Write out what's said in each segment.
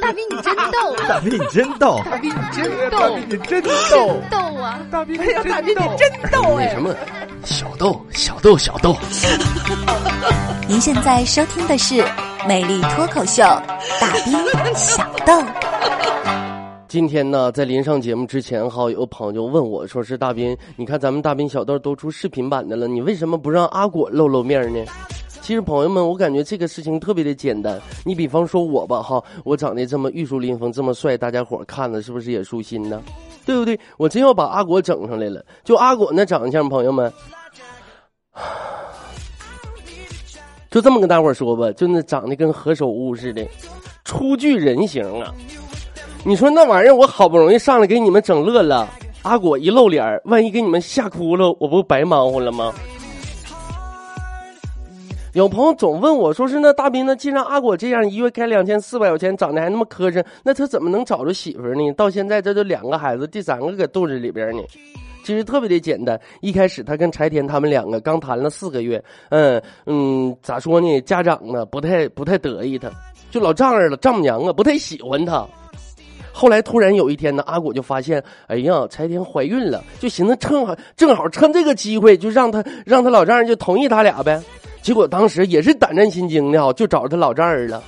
大兵你真逗，大兵你真逗，大兵你真逗，大兵你真逗，逗啊！大兵哎呀，大兵你真逗哎！什么？小豆，小豆，小豆。您现在收听的是《美丽脱口秀》，大兵小豆。今天呢，在临上节目之前，哈，有朋友问我说：“是大斌，你看咱们大斌小豆都出视频版的了，你为什么不让阿果露露面呢？”其实朋友们，我感觉这个事情特别的简单。你比方说我吧，哈，我长得这么玉树临风，这么帅，大家伙看了是不是也舒心呢？对不对？我真要把阿果整上来了。就阿果那长相，朋友们，就这么跟大伙说吧，就那长得跟何首乌似的，初具人形啊。你说那玩意儿，我好不容易上来给你们整乐了，阿果一露脸，万一给你们吓哭了，我不白忙活了吗？有朋友总问我，说是那大斌呢？既然阿果这样，一月开两千四百块钱，长得还那么磕碜，那他怎么能找着媳妇呢？到现在这都两个孩子，第三个搁肚子里边呢。其实特别的简单，一开始他跟柴田他们两个刚谈了四个月，嗯嗯，咋说呢？家长呢不太不太得意他，就老丈人了，丈母娘啊不太喜欢他。后来突然有一天呢，阿果就发现，哎呀，柴田怀孕了，就寻思趁好正好趁这个机会，就让他让他老丈人就同意他俩呗。结果当时也是胆战心惊的，就找他老丈人了，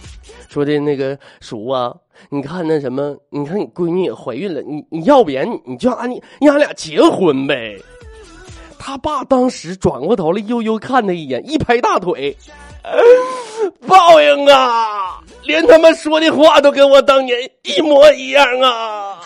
说的那个叔啊，你看那什么，你看你闺女也怀孕了，你你要不然你就俺你你俺俩结婚呗。他爸当时转过头来悠悠看他一眼，一拍大腿，报应啊！连他们说的话都跟我当年一模一样啊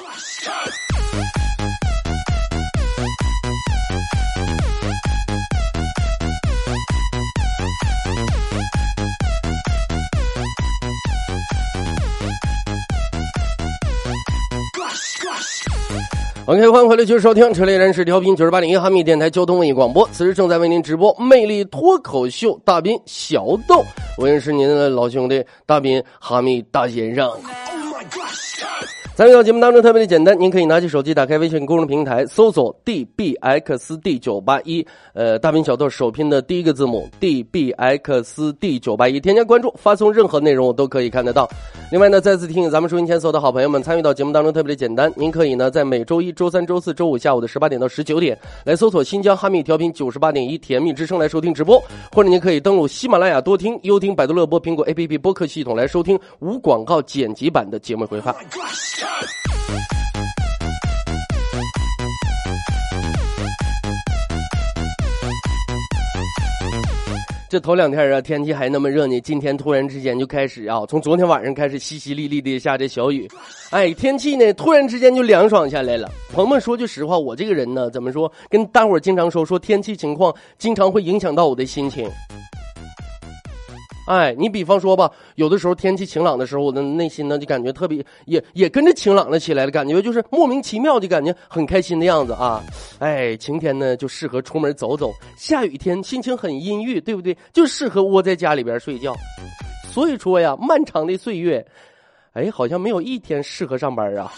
！OK，欢迎回来继续收听《车里人士调频九十八点一哈密电台交通文艺广播》，此时正在为您直播《魅力脱口秀》大斌小豆，我也是您的老兄弟大斌哈密大先生，oh my god。参与到节目当中特别的简单，您可以拿起手机，打开微信公众平台，搜索 dbxd 九八一，呃，大兵小豆首拼的第一个字母 dbxd 九八一，添加关注，发送任何内容我都可以看得到。另外呢，再次提醒咱们收音前所有的好朋友们，参与到节目当中特别的简单，您可以呢在每周一周三、周四周五下午的十八点到十九点来搜索新疆哈密调频九十八点一甜蜜之声来收听直播，或者您可以登录喜马拉雅多听、优听、百度乐播、苹果 APP 播客系统来收听无广告剪辑版的节目回放。这头两天啊，天气还那么热呢，今天突然之间就开始啊，从昨天晚上开始淅淅沥沥的下这小雨，哎，天气呢突然之间就凉爽下来了。朋友们说句实话，我这个人呢，怎么说，跟大伙儿经常说说天气情况，经常会影响到我的心情。哎，你比方说吧，有的时候天气晴朗的时候，我的内心呢就感觉特别，也也跟着晴朗了起来了，感觉就是莫名其妙的感觉很开心的样子啊。哎，晴天呢就适合出门走走，下雨天心情很阴郁，对不对？就适合窝在家里边睡觉。所以说呀，漫长的岁月，哎，好像没有一天适合上班啊。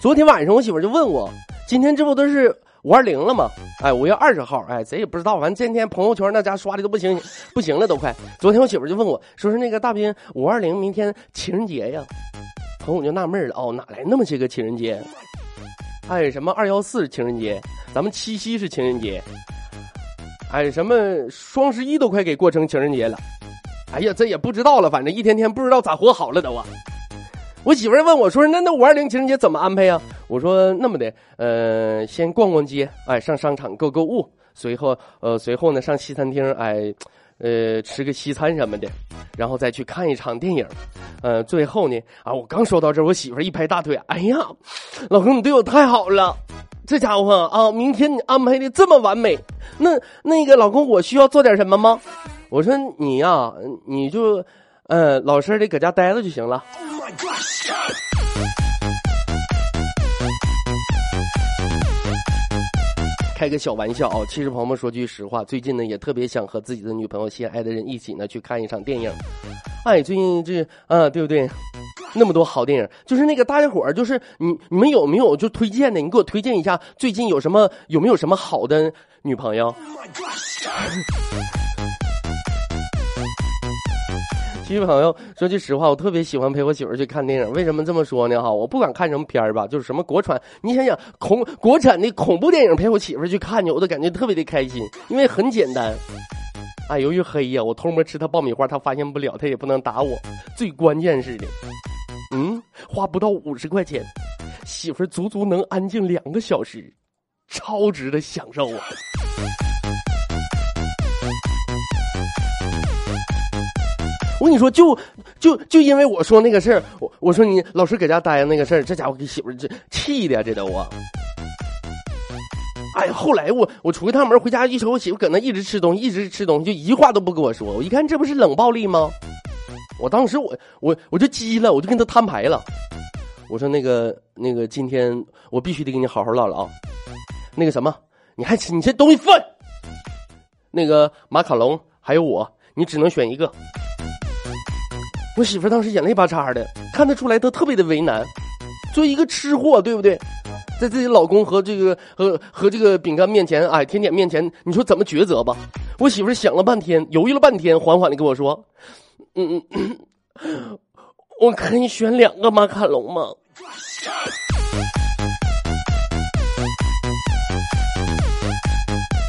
昨天晚上我媳妇就问我。今天这不都是五二零了吗？哎，五月二十号，哎，谁也不知道。反正今天朋友圈那家刷的都不行，不行了，都快。昨天我媳妇就问我，说是那个大兵五二零明天情人节呀。朋友就纳闷了，哦，哪来那么些个情人节？哎，什么二幺四情人节，咱们七夕是情人节，哎，什么双十一都快给过成情人节了。哎呀，这也不知道了，反正一天天不知道咋活好了都啊。我媳妇儿问我说：“那那五二零情人节怎么安排呀？”我说：“那么的，呃，先逛逛街，哎，上商场购购物，随后，呃，随后呢，上西餐厅，哎，呃，吃个西餐什么的，然后再去看一场电影，呃，最后呢，啊，我刚说到这儿，我媳妇儿一拍大腿：“哎呀，老公，你对我太好了，这家伙啊，明天你安排的这么完美，那那个老公，我需要做点什么吗？”我说：“你呀，你就，呃，老实的搁家待着就行了。”开个小玩笑啊！其实朋友们说句实话，最近呢也特别想和自己的女朋友、心爱的人一起呢去看一场电影。哎，最近这啊，对不对？那么多好电影，就是那个大家伙儿，就是你你们有没有就推荐的？你给我推荐一下，最近有什么有没有什么好的女朋友。亲戚朋友说句实话，我特别喜欢陪我媳妇去看电影。为什么这么说呢？哈，我不管看什么片儿吧，就是什么国产，你想想恐国产的恐怖电影，陪我媳妇去看去，我都感觉特别的开心，因为很简单。啊，由于黑呀，我偷摸吃她爆米花，她发现不了，她也不能打我。最关键是的，嗯，花不到五十块钱，媳妇足足能安静两个小时，超值的享受啊！我跟你说，就就就因为我说那个事儿，我我说你老是搁家待着那个事儿，这家伙给媳妇这气的呀，这都啊！哎呀，后来我我出一趟门回家一瞅，我媳妇搁那一直吃东西，一直吃东西，就一句话都不跟我说。我一看，这不是冷暴力吗？我当时我我我就急了，我就跟他摊牌了。我说那个那个，今天我必须得跟你好好唠唠啊。那个什么，你还吃你这东西分？那个马卡龙还有我，你只能选一个。我媳妇当时眼泪巴叉的，看得出来她特别的为难。作为一个吃货，对不对？在自己老公和这个和和这个饼干面前，哎，甜点面前，你说怎么抉择吧？我媳妇想了半天，犹豫了半天，缓缓的跟我说：“嗯，我可以选两个马卡龙吗？”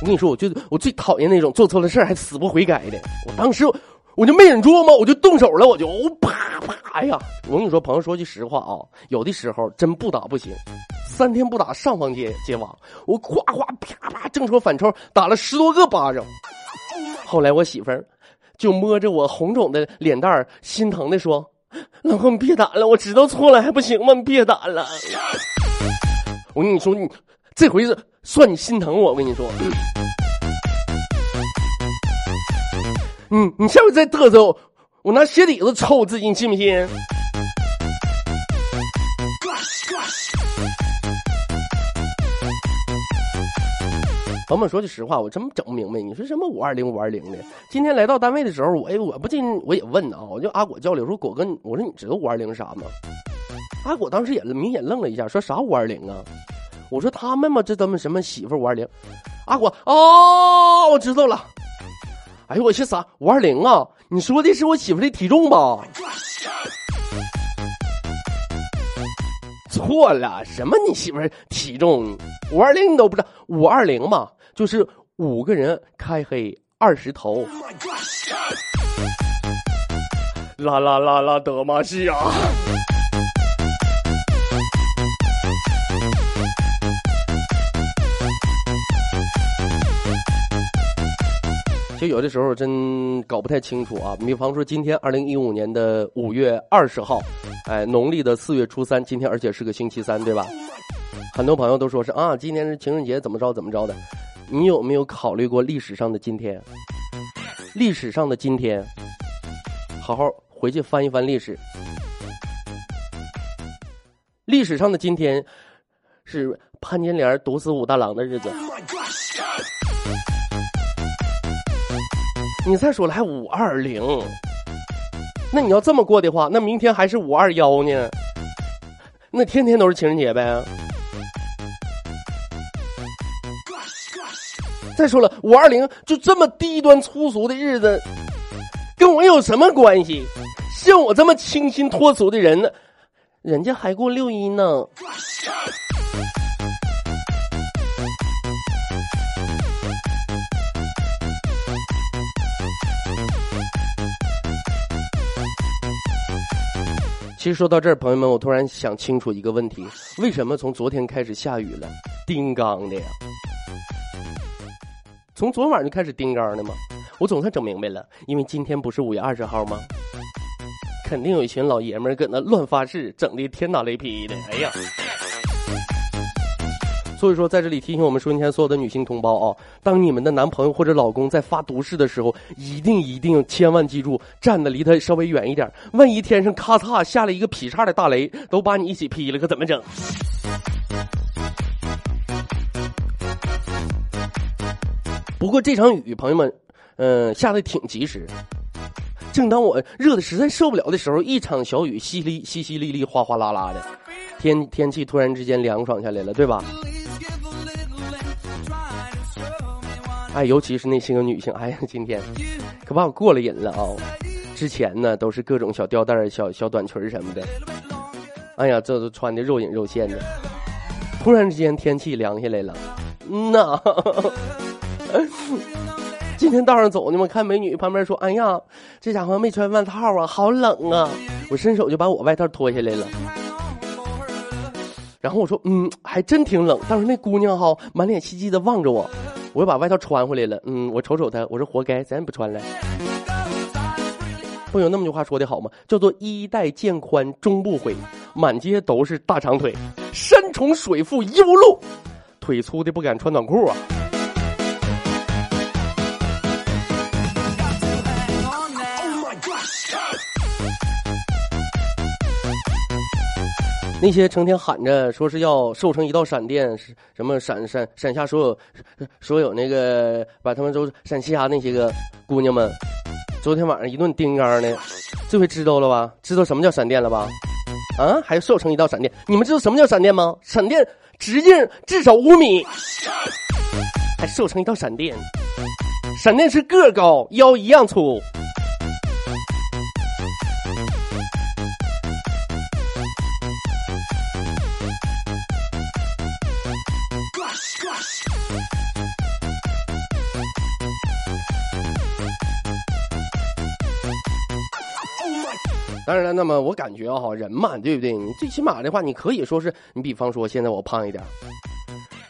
我跟你说，我就我最讨厌那种做错了事还死不悔改的。我当时。我就没忍住嘛，我就动手了，我就啪啪！哎呀，我跟你说，朋友说句实话啊，有的时候真不打不行，三天不打上房揭揭瓦，我夸夸啪啪正手反抽打了十多个巴掌。后来我媳妇儿就摸着我红肿的脸蛋儿，心疼的说：“老公，你别打了，我知道错了还不行吗？你别打了。”我跟你说，你这回是算你心疼我。我跟你说。嗯你下回再嘚瑟，我拿鞋底子抽自己，你信不信？朋友们说句实话，我真整不明白，你说什么五二零五二零的？今天来到单位的时候，我哎，我不禁我也问啊，我就阿果交流说，果哥，我说你知道五二零是啥吗？阿果当时也明显愣了一下，说啥五二零啊？我说他们嘛，这他们什么媳妇五二零？阿果哦，我知道了。哎呦我去啥五二零啊？你说的是我媳妇的体重吧？错了，什么你媳妇体重？五二零你都不知道？五二零嘛，就是五个人开黑二十头。啦啦啦啦德玛西亚。就有的时候真搞不太清楚啊，比方说今天二零一五年的五月二十号，哎，农历的四月初三，今天而且是个星期三，对吧？很多朋友都说是啊，今天是情人节，怎么着怎么着的？你有没有考虑过历史上的今天？历史上的今天，好好回去翻一翻历史。历史上的今天，是潘金莲毒死武大郎的日子。你再说了，还五二零？那你要这么过的话，那明天还是五二幺呢？那天天都是情人节呗？再说了，五二零就这么低端粗俗的日子，跟我有什么关系？像我这么清新脱俗的人呢，人家还过六一呢。其实说到这儿，朋友们，我突然想清楚一个问题：为什么从昨天开始下雨了？叮当的呀！从昨晚就开始叮当的吗？我总算整明白了，因为今天不是五月二十号吗？肯定有一群老爷们儿搁那乱发誓，整的天打雷劈的。哎呀！所以说，在这里提醒我们收音机前所有的女性同胞啊，当你们的男朋友或者老公在发毒誓的时候，一定一定千万记住，站的离他稍微远一点。万一天上咔嚓下了一个劈叉的大雷，都把你一起劈了，可怎么整？不过这场雨，朋友们，嗯，下的挺及时。正当我热的实在受不了的时候，一场小雨淅沥淅淅沥沥，哗哗啦啦的，天天气突然之间凉爽下来了，对吧？哎，尤其是那些个女性，哎呀，今天可把我过了瘾了啊！之前呢都是各种小吊带、小小短裙什么的，哎呀，这都穿的肉隐肉现的。突然之间天气凉下来了，嗯呐，今天道上走呢嘛，看美女旁边说：“哎呀，这家伙没穿外套啊，好冷啊！”我伸手就把我外套脱下来了。然后我说：“嗯，还真挺冷。”当时那姑娘哈满脸希冀的望着我，我又把外套穿回来了。嗯，我瞅瞅他，我说：“活该，咱也不穿了。”不有那么句话说的好吗？叫做“衣带渐宽终不悔，满街都是大长腿，山重水复疑无路，腿粗的不敢穿短裤啊。”那些成天喊着说是要瘦成一道闪电，什么闪闪闪下所有所有那个把他们都闪瞎那些个姑娘们，昨天晚上一顿叮当的，这回知道了吧？知道什么叫闪电了吧？啊，还瘦成一道闪电？你们知道什么叫闪电吗？闪电直径至少五米，还瘦成一道闪电？闪电是个高腰一样粗。当然了，那么我感觉哈，人嘛，对不对？你最起码的话，你可以说是你，比方说现在我胖一点，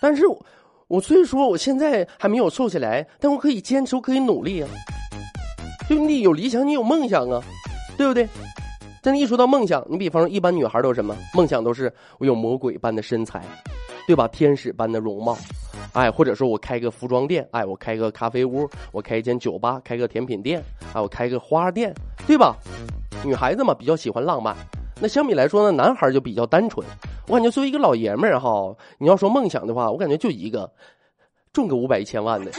但是我我虽说我现在还没有瘦下来，但我可以坚持，我可以努力啊。对你有理想，你有梦想啊，对不对？但一说到梦想，你比方说一般女孩都是什么梦想？都是我有魔鬼般的身材，对吧？天使般的容貌，哎，或者说我开个服装店，哎，我开个咖啡屋，我开一间酒吧，开个甜品店，哎，我开个花店，对吧？女孩子嘛，比较喜欢浪漫。那相比来说呢，男孩就比较单纯。我感觉作为一个老爷们儿哈，你要说梦想的话，我感觉就一个，中个五百一千万的。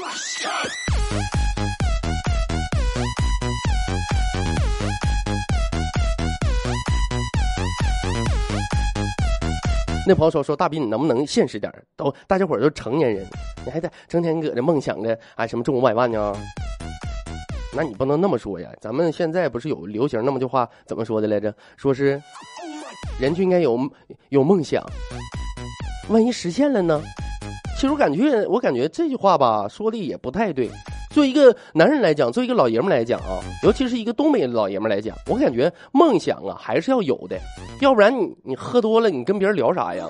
那朋友说说大斌，你能不能现实点都大家伙都成年人，你还在成天搁这梦想着啊什么中五百万呢？那你不能那么说呀！咱们现在不是有流行那么句话怎么说的来着？说是人就应该有有梦想，万一实现了呢？其实我感觉，我感觉这句话吧说的也不太对。作为一个男人来讲，作为一个老爷们来讲啊，尤其是一个东北老爷们来讲，我感觉梦想啊还是要有的，要不然你你喝多了，你跟别人聊啥呀？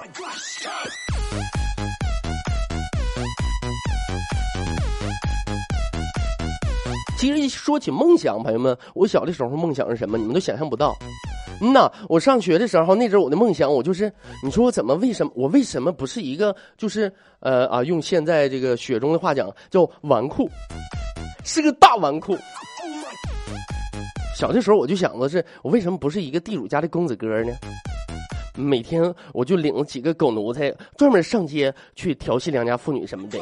其实一说起梦想，朋友们，我小的时候梦想是什么？你们都想象不到。嗯呐，我上学的时候，那阵我的梦想，我就是，你说我怎么为什么我为什么不是一个就是呃啊，用现在这个雪中的话讲叫纨绔，是个大纨绔。小的时候我就想的是，我为什么不是一个地主家的公子哥呢？每天我就领几个狗奴才，专门上街去调戏良家妇女什么的。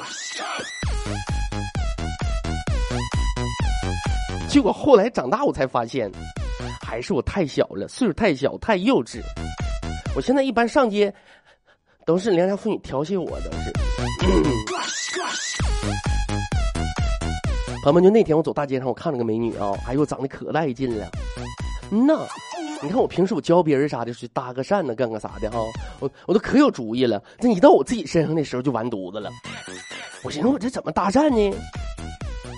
结果后来长大，我才发现，还是我太小了，岁数太小，太幼稚。我现在一般上街，都是良家妇女调戏我，都是。朋友们，就那天我走大街上，我看了个美女啊，哎呦，长得可带劲了。嗯呐，你看我平时我教别人啥的，去搭个讪呢，干个啥的哈，我我都可有主意了。这一到我自己身上的时候，就完犊子了。我寻思我这怎么搭讪呢？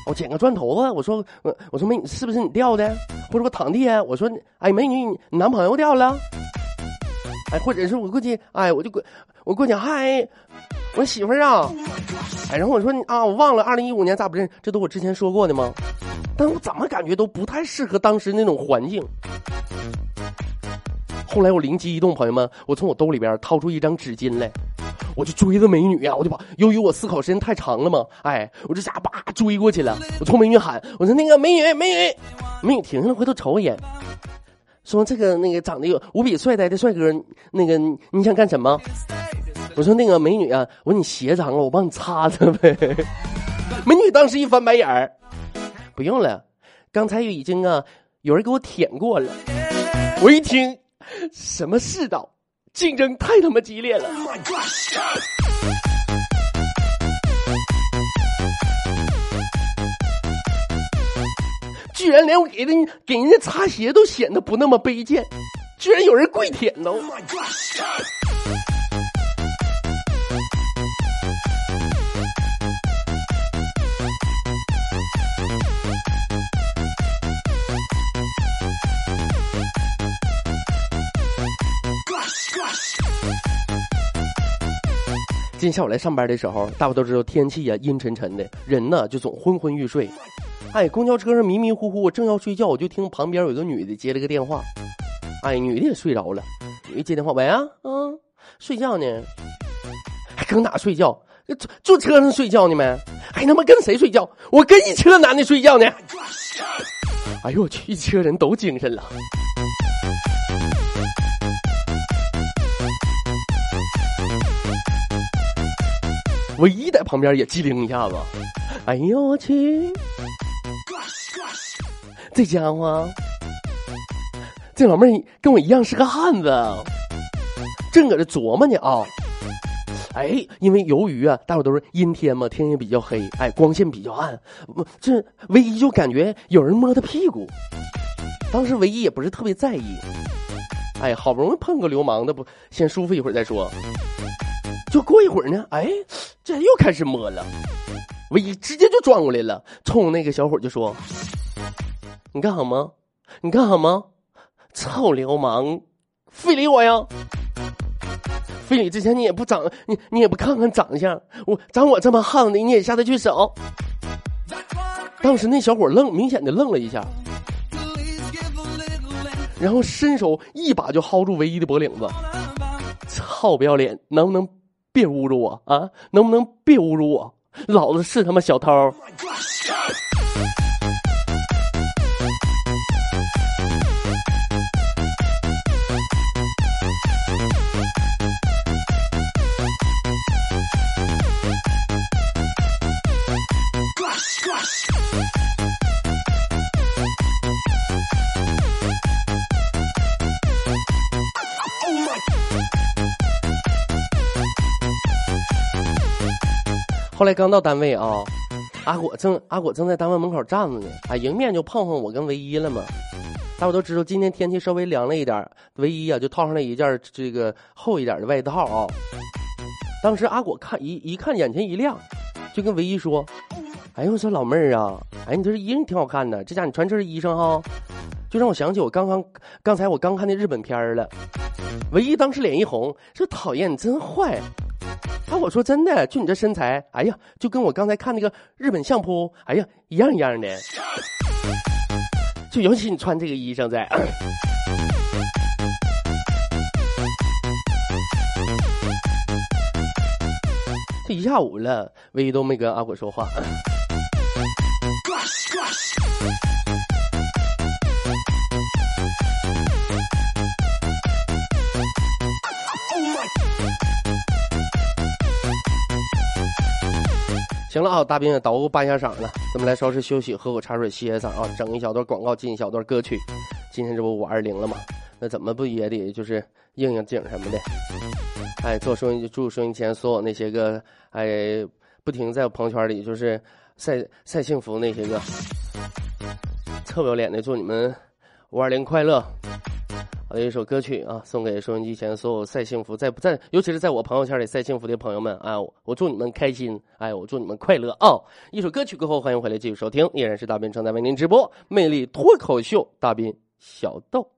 我捡个砖头子，我说，我我说美女是不是你掉的？或者我堂弟，我说，哎，美女，你男朋友掉了？哎，或者是我过去，哎，我就过，我过去，嗨，我媳妇儿啊，哎，然后我说啊，我忘了，二零一五年咋不认？这都我之前说过的吗？但我怎么感觉都不太适合当时那种环境。后来我灵机一动，朋友们，我从我兜里边掏出一张纸巾来。我就追着美女呀，我就把，由于我思考时间太长了嘛，哎，我这下叭追过去了。我冲美女喊，我说那个美女，美女，美女停下来，回头瞅我一眼，说这个那个长得有无比帅呆的帅哥，那个你想干什么？我说那个美女啊，我说你鞋脏了，我帮你擦擦呗。美女当时一翻白眼儿，不用了，刚才已经啊有人给我舔过了。我一听，什么世道竞争太他妈激烈了。居然连我给人给人家擦鞋都显得不那么卑贱。居然有人跪舔了今天下午来上班的时候，大伙都知道天气呀、阴沉沉的，人呢就总昏昏欲睡。哎，公交车上迷迷糊糊，我正要睡觉，我就听旁边有个女的接了个电话。哎，女的也睡着了，女的接电话，喂啊，嗯，睡觉呢？还搁哪睡觉？坐坐车上睡觉呢没？还他妈跟谁睡觉？我跟一车男的睡觉呢。哎呦我去，一车人都精神了。唯一在旁边也机灵一下子，哎呦我去！这家伙，这老妹儿跟我一样是个汉子，正搁这琢磨呢啊！哎，因为由于啊，大伙都是阴天嘛，天也比较黑，哎，光线比较暗，这唯一就感觉有人摸他屁股。当时唯一也不是特别在意，哎，好不容易碰个流氓的不，先舒服一会儿再说。就过一会儿呢，哎，这又开始摸了。唯一直接就转过来了，冲那个小伙就说：“你干啥吗？你干啥吗？臭流氓，非礼我呀！非礼之前你也不长，你你也不看看长相，我长我这么横的，你也下得去手？”当时那小伙愣，明显的愣了一下，然后伸手一把就薅住唯一的脖领子，操不要脸，能不能？别侮辱我啊！能不能别侮辱我？老子是他妈小偷！后来刚到单位啊，阿果正阿果正在单位门口站着呢，啊，迎面就碰上我跟唯一了嘛。大伙都知道今天天气稍微凉了一点，唯一啊就套上了一件这个厚一点的外套啊。当时阿果看一一看眼前一亮，就跟唯一说：“哎呦我说老妹儿啊，哎你这衣裳挺好看的，这家你穿这身衣裳哈，就让我想起我刚刚刚才我刚看那日本片了。”唯一当时脸一红，说：“讨厌你真坏。”啊！我说真的，就你这身材，哎呀，就跟我刚才看那个日本相扑，哎呀，一样一样的。就尤其你穿这个衣裳在，这一下午了，唯一都没跟阿果说话。行了啊，大兵也捣鼓半下嗓了，咱们来稍事休息，喝口茶水歇歇嗓啊，整一小段广告，进一小段歌曲。今天这不五二零了吗？那怎么不也得就是应应景什么的？哎，做收音祝收音前所有那些个哎，不停在我朋友圈里就是晒晒幸福那些个，臭不要脸的，祝你们五二零快乐。好的一首歌曲啊，送给收音机前所有晒幸福在不在，尤其是在我朋友圈里晒幸福的朋友们啊，我祝你们开心，哎，我祝你们快乐啊！一首歌曲过后，欢迎回来继续收听，依然是大斌正在为您直播《魅力脱口秀》，大斌小豆。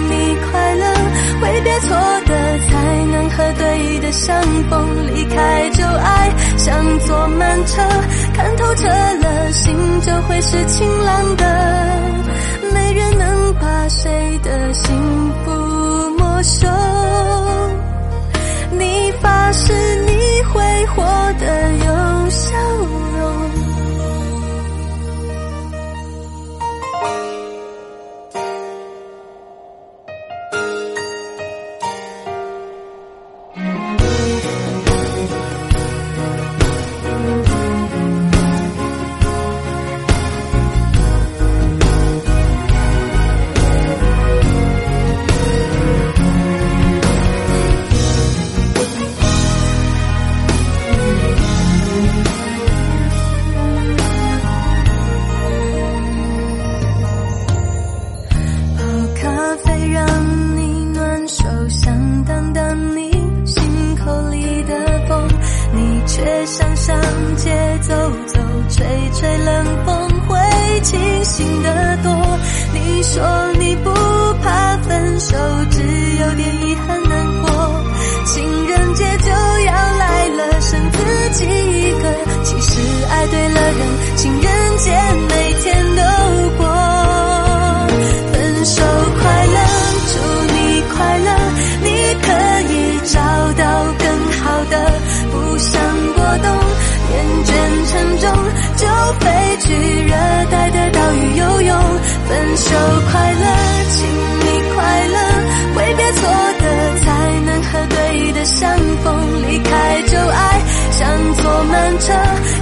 挥别错的，才能和对的相逢。离开旧爱，像坐慢车，看透彻了，心就会是晴朗的。没人能把谁的幸福没收。你发誓你会活得有笑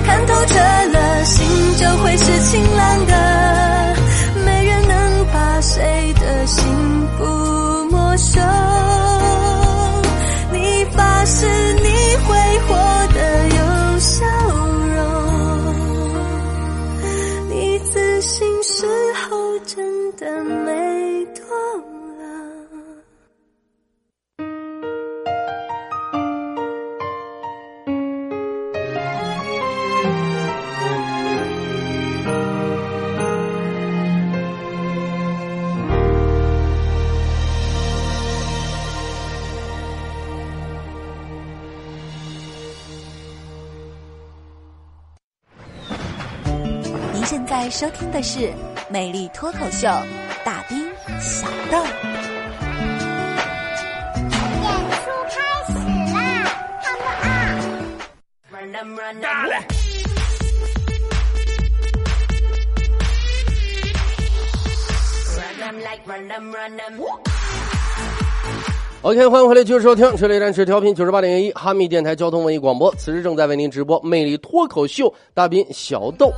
看透彻了，心就会是晴朗的。收听的是《美丽脱口秀》，大兵小豆。演出开始啦，看不啊！OK，欢迎回来，继续收听，这里站是调频九十八点一哈密电台交通文艺广播，此时正在为您直播魅力脱口秀大兵小豆。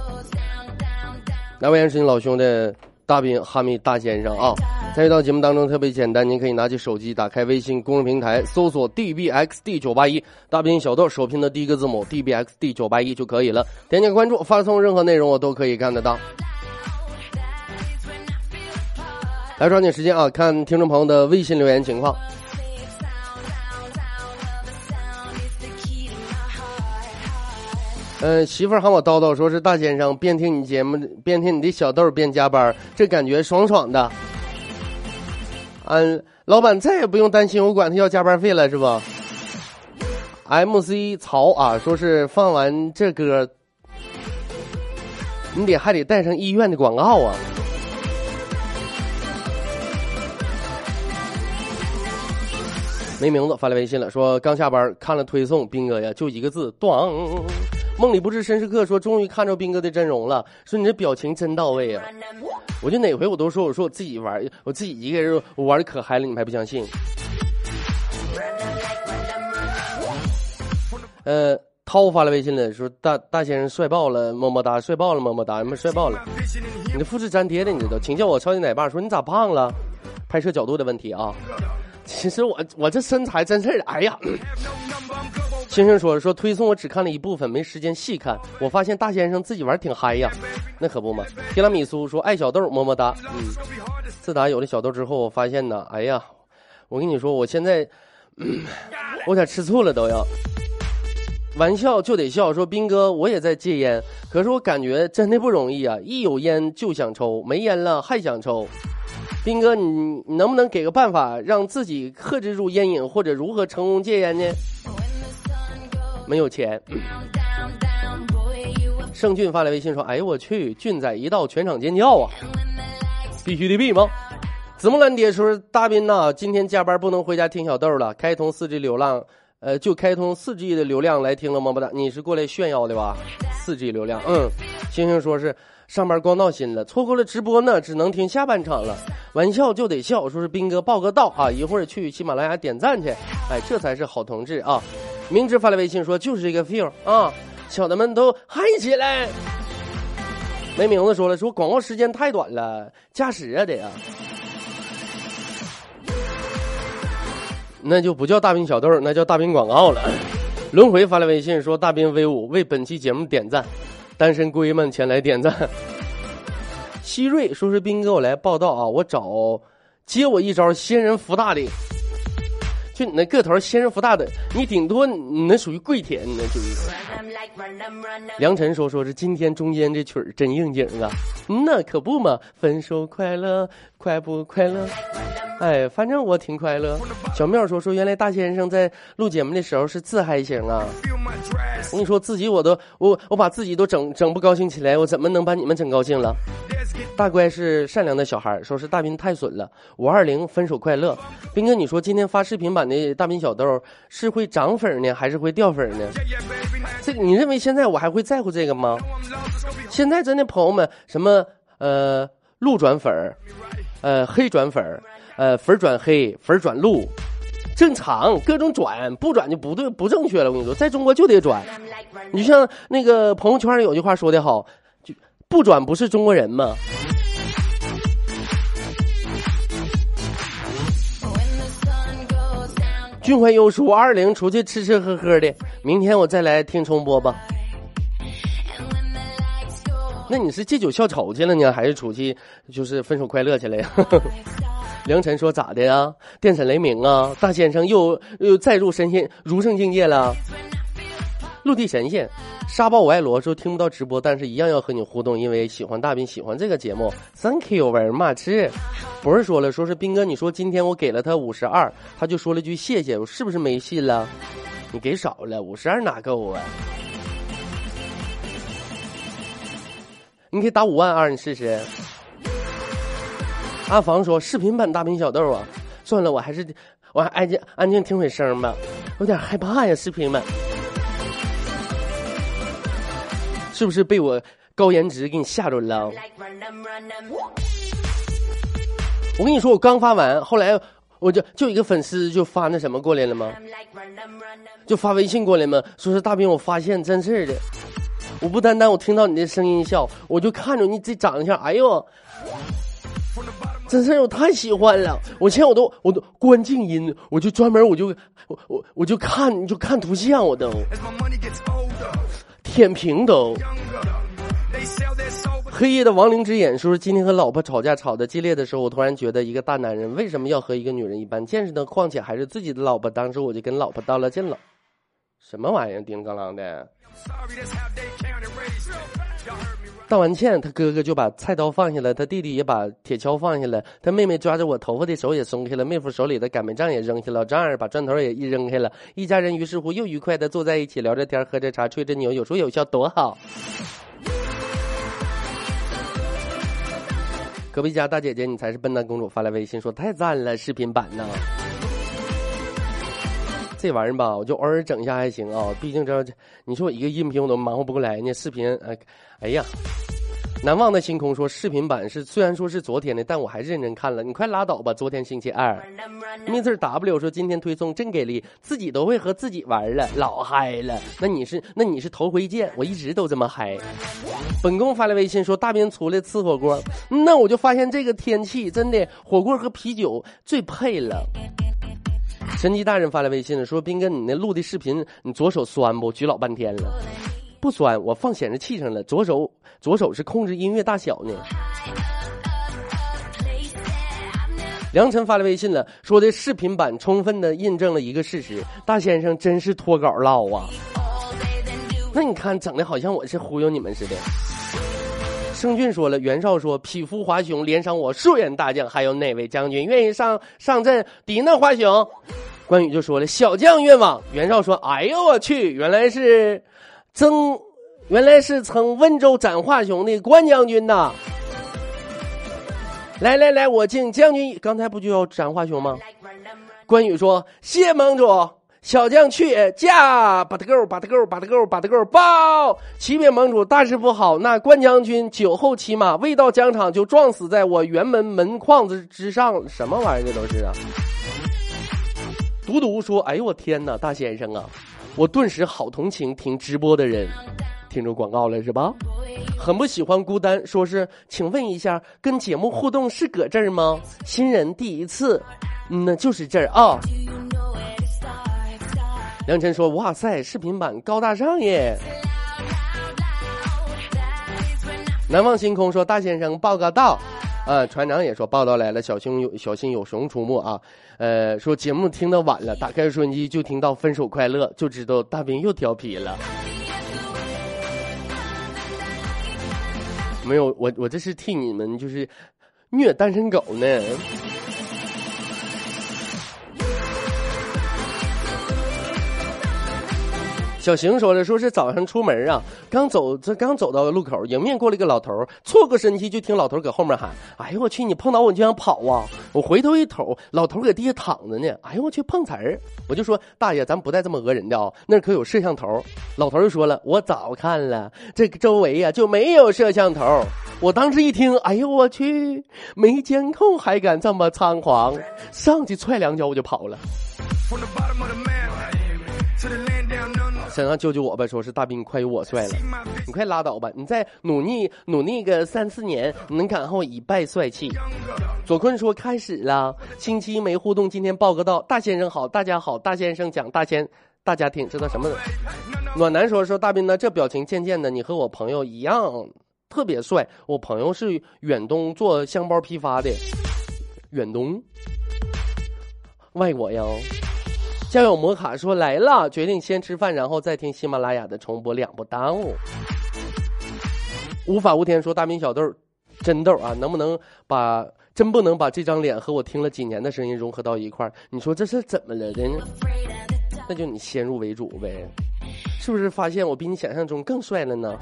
来，我也是你老兄的大兵哈密大先生啊。参与到节目当中特别简单，您可以拿起手机，打开微信公众平台，搜索 dbxd 九八一，大兵小豆首拼的第一个字母 dbxd 九八一就可以了。点点关注，发送任何内容我都可以看得到。来，抓紧时间啊，看听众朋友的微信留言情况。嗯，媳妇儿喊我叨叨，说是大先生，边听你节目边听你的小豆边加班，这感觉爽爽的。嗯，老板再也不用担心我管他要加班费了，是不？MC 曹啊，说是放完这歌，你得还得带上医院的广告啊。没名字发来微信了，说刚下班看了推送，斌哥呀，就一个字，咣。梦里不知身是客说终于看着斌哥的真容了，说你这表情真到位啊！我就哪回我都说我说我自己玩，我自己一个人我玩的可嗨了，你们还不相信？呃，涛发来微信了，说大大先生帅爆了，么么哒，帅爆了，么么哒，么帅爆了？你的复制粘贴的，你知道？请叫我超级奶爸，说你咋胖了？拍摄角度的问题啊。其实我我这身材真是，哎呀。星星说说推送我只看了一部分，没时间细看。我发现大先生自己玩挺嗨呀，那可不嘛。提拉米苏说爱小豆，么么哒。嗯，自打有了小豆之后，我发现呢，哎呀，我跟你说，我现在，我有点吃醋了都要。玩笑就得笑，说斌哥我也在戒烟，可是我感觉真的不容易啊！一有烟就想抽，没烟了还想抽。斌哥，你你能不能给个办法，让自己克制住烟瘾，或者如何成功戒烟呢？没有钱。盛俊发来微信说：“哎呦我去，俊仔一到全场尖叫啊！必须得比吗？”子木兰爹说：“大斌呐，今天加班不能回家听小豆了，开通四 G 流量，呃，就开通四 G 的流量来听了么么哒。你是过来炫耀的吧？四 G 流量，嗯。星星说是上班光闹心了，错过了直播呢，只能听下半场了。玩笑就得笑，说是斌哥报个到啊，一会儿去喜马拉雅点赞去，哎，这才是好同志啊。”明知发来微信说就是这个 feel 啊，小的们都嗨起来。没名字说了说广告时间太短了，加时啊得呀。那就不叫大兵小豆，那叫大兵广告了。轮回发来微信说大兵威武为本期节目点赞，单身闺们前来点赞。希瑞说是兵哥我来报道啊，我找接我一招仙人福大的。就你那个头仙人福大的，你顶多你那属于跪舔，那属于。梁晨说：“说是今天中间这曲儿真应景啊，那可不嘛，分手快乐，快不快乐？哎，反正我挺快乐。”小妙说：“说原来大先生在录节目的时候是自嗨型啊，我跟你说自己我都我我把自己都整整不高兴起来，我怎么能把你们整高兴了？”大乖是善良的小孩，说是大斌太损了。五二零分手快乐，斌哥，你说今天发视频版的大斌小豆是会涨粉呢，还是会掉粉呢？这你认为现在我还会在乎这个吗？现在真的朋友们，什么呃路转粉儿呃黑转粉儿呃粉转黑，粉转路，正常，各种转，不转就不对，不正确了。我跟你说，在中国就得转。你像那个朋友圈里有句话说的好。不转不是中国人吗？俊怀优说二零出去吃吃喝喝的，明天我再来听重播吧。那你是借酒消愁去了呢，还是出去就是分手快乐去了呀？梁晨说咋的呀？电闪雷鸣啊！大先生又又再入神仙如圣境界了。陆地神仙，沙包我爱罗说听不到直播，但是一样要和你互动，因为喜欢大兵，喜欢这个节目。Thank you very much。不是说了，说是兵哥，你说今天我给了他五十二，他就说了句谢谢，我是不是没信了？你给少了，五十二哪够啊？你可以打五万二，你试试。阿房说视频版大兵小豆啊，算了，我还是我还安静安静听会声吧，有点害怕呀，视频版。是不是被我高颜值给你吓着了？我跟你说，我刚发完，后来我就就一个粉丝就发那什么过来了吗？就发微信过来吗？说是大兵，我发现真事儿的，我不单单我听到你的声音笑，我就看着你这长相，哎呦，真是我太喜欢了。我现在我都我都关静音，我就专门我就我我我就看就看图像，我都。舔屏都。黑夜的亡灵之眼说：“今天和老婆吵架吵得激烈的时候，我突然觉得一个大男人为什么要和一个女人一般见识呢？况且还是自己的老婆。当时我就跟老婆道了歉了。什么玩意儿，叮当啷的。”道完歉，他哥哥就把菜刀放下了，他弟弟也把铁锹放下了，他妹妹抓着我头发的手也松开了，妹夫手里的擀面杖也扔下了，丈二把砖头也一扔开了，一家人于是乎又愉快的坐在一起聊着天，喝着茶，吹着牛，有说有笑，多好。隔壁家大姐姐，你才是笨蛋公主，发来微信说太赞了，视频版呢。这玩意儿吧，我就偶尔整一下还行啊。毕竟这，你说我一个音频我都忙活不过来呢。视频，哎，哎呀，难忘的星空说视频版是虽然说是昨天的，但我还是认真看了。你快拉倒吧，昨天星期二。Mr W 说今天推送真给力，自己都会和自己玩了，老嗨了。那你是那你是头回见，我一直都这么嗨。本宫发来微信说大兵出来吃火锅，那我就发现这个天气真的火锅和啤酒最配了。神奇大人发来微信了，说：“斌哥，你那录的视频，你左手酸不？举老半天了，不酸，我放显示器上了。左手左手是控制音乐大小呢。”梁晨发来微信了，说的视频版充分的印证了一个事实：大先生真是脱稿唠啊。那你看，整的好像我是忽悠你们似的。盛俊说了，袁绍说：“匹夫华雄，连赏我数员大将，还有哪位将军愿意上上阵敌那华雄？”关羽就说了：“小将愿往。”袁绍说：“哎呦我去，原来是曾，原来是曾温州斩华雄的关将军呐！”来来来，我敬将军。刚才不就要斩华雄吗？关羽说：“谢盟主。”小将去驾，把他够，把他够，把他够，把他够，报！启禀盟主，大事不好！那关将军酒后骑马，未到疆场就撞死在我辕门门框子之上，什么玩意儿？这都是啊！独独说：“哎呦我天哪，大先生啊，我顿时好同情听直播的人，听着广告了是吧？很不喜欢孤单，说是，请问一下，跟节目互动是搁这儿吗？新人第一次，嗯，那就是这儿啊。”梁晨说：“哇塞，视频版高大上耶！”南方星空说：“大先生报个到。”啊，船长也说：“报道来了，小心有小心有熊出没啊！”呃，说节目听的晚了，打开收音机就听到《分手快乐》，就知道大兵又调皮了。没有，我我这是替你们就是虐单身狗呢。小邢说了，说是早上出门啊，刚走这刚走到路口，迎面过来一个老头，错过身体就听老头搁后面喊：“哎呦我去，你碰到我就想跑啊！”我回头一瞅，老头搁地下躺着呢。哎呦我去，碰瓷儿！我就说大爷，咱不带这么讹人的啊，那可有摄像头。老头就说了，我早看了，这个周围呀就没有摄像头。我当时一听，哎呦我去，没监控还敢这么猖狂，上去踹两脚我就跑了。想要救救我吧，说是大兵快有我帅了，你快拉倒吧！你再努力努力个三四年，能赶上我一败帅气。左坤说开始了，星期一没互动，今天报个到。大先生好，大家好，大先生讲大先，大家听知道什么？暖男说说大兵呢，这表情渐渐的，你和我朋友一样特别帅。我朋友是远东做箱包批发的，远东，外国呀。交友摩卡说来了，决定先吃饭，然后再听喜马拉雅的重播，两不耽误。无法无天说大明小豆，真豆啊，能不能把真不能把这张脸和我听了几年的声音融合到一块儿？你说这是怎么了的呢？那就你先入为主呗，是不是发现我比你想象中更帅了呢？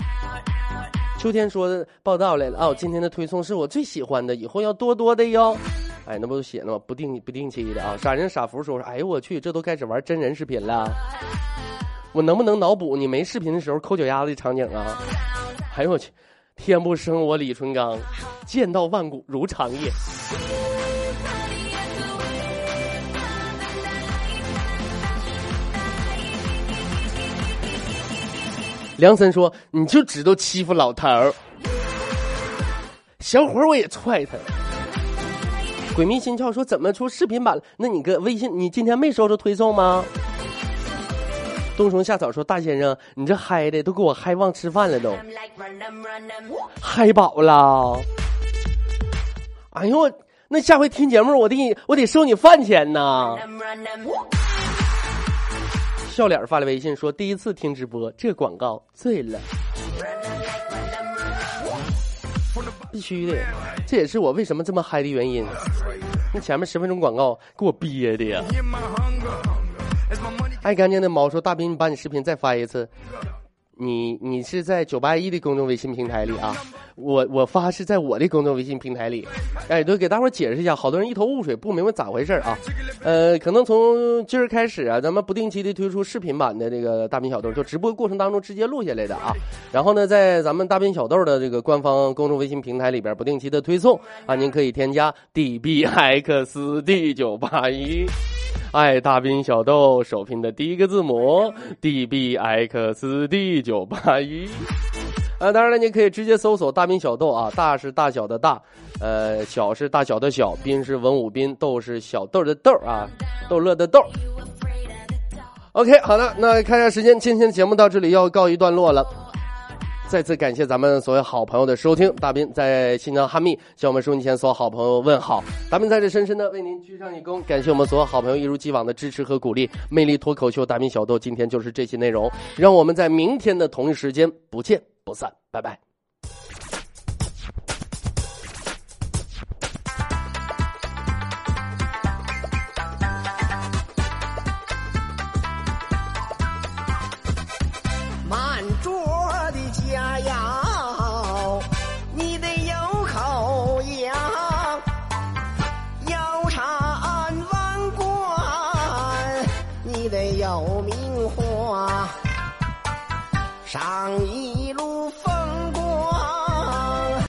秋天说的报道来了哦，今天的推送是我最喜欢的，以后要多多的哟。哎，那不都写了吗？不定不定期的啊！傻人傻福说说，哎呦我去，这都开始玩真人视频了。我能不能脑补你没视频的时候抠脚丫子的场景啊？哎呦我去，天不生我李淳刚，剑道万古如长夜。梁森说，你就知道欺负老头儿。小伙儿我也踹他。鬼迷心窍说怎么出视频版了？那你个微信，你今天没收着推送吗？冬虫夏草说大先生，你这嗨的都给我嗨忘吃饭了都，嗨饱了。哎呦我，那下回听节目我得我得收你饭钱呐。笑脸发了微信说第一次听直播，这广告醉了。必须的，这也是我为什么这么嗨的原因。那前面十分钟广告给我憋的呀！爱干净的猫说：“大兵，你把你视频再发一次。你你是在九八一的公众微信平台里啊，我我发是在我的公众微信平台里，哎，都，给大伙解释一下，好多人一头雾水，不明白咋回事啊。呃，可能从今儿开始啊，咱们不定期的推出视频版的这个大兵小豆，就直播过程当中直接录下来的啊。然后呢，在咱们大兵小豆的这个官方公众微信平台里边不定期的推送啊，您可以添加 d b x d 九八一。爱大兵小豆首拼的第一个字母 D B X D 九八一，啊，当然了，你可以直接搜索大兵小豆啊，大是大小的大，呃，小是大小的小，兵是文武兵，豆是小豆的豆啊，逗乐的豆。OK，好的，那看一下时间，今天的节目到这里要告一段落了。再次感谢咱们所有好朋友的收听，大斌在新疆哈密向我们收音前所有好朋友问好，大斌在这深深的为您鞠上一躬，感谢我们所有好朋友一如既往的支持和鼓励。魅力脱口秀大斌小豆今天就是这些内容，让我们在明天的同一时间不见不散，拜拜。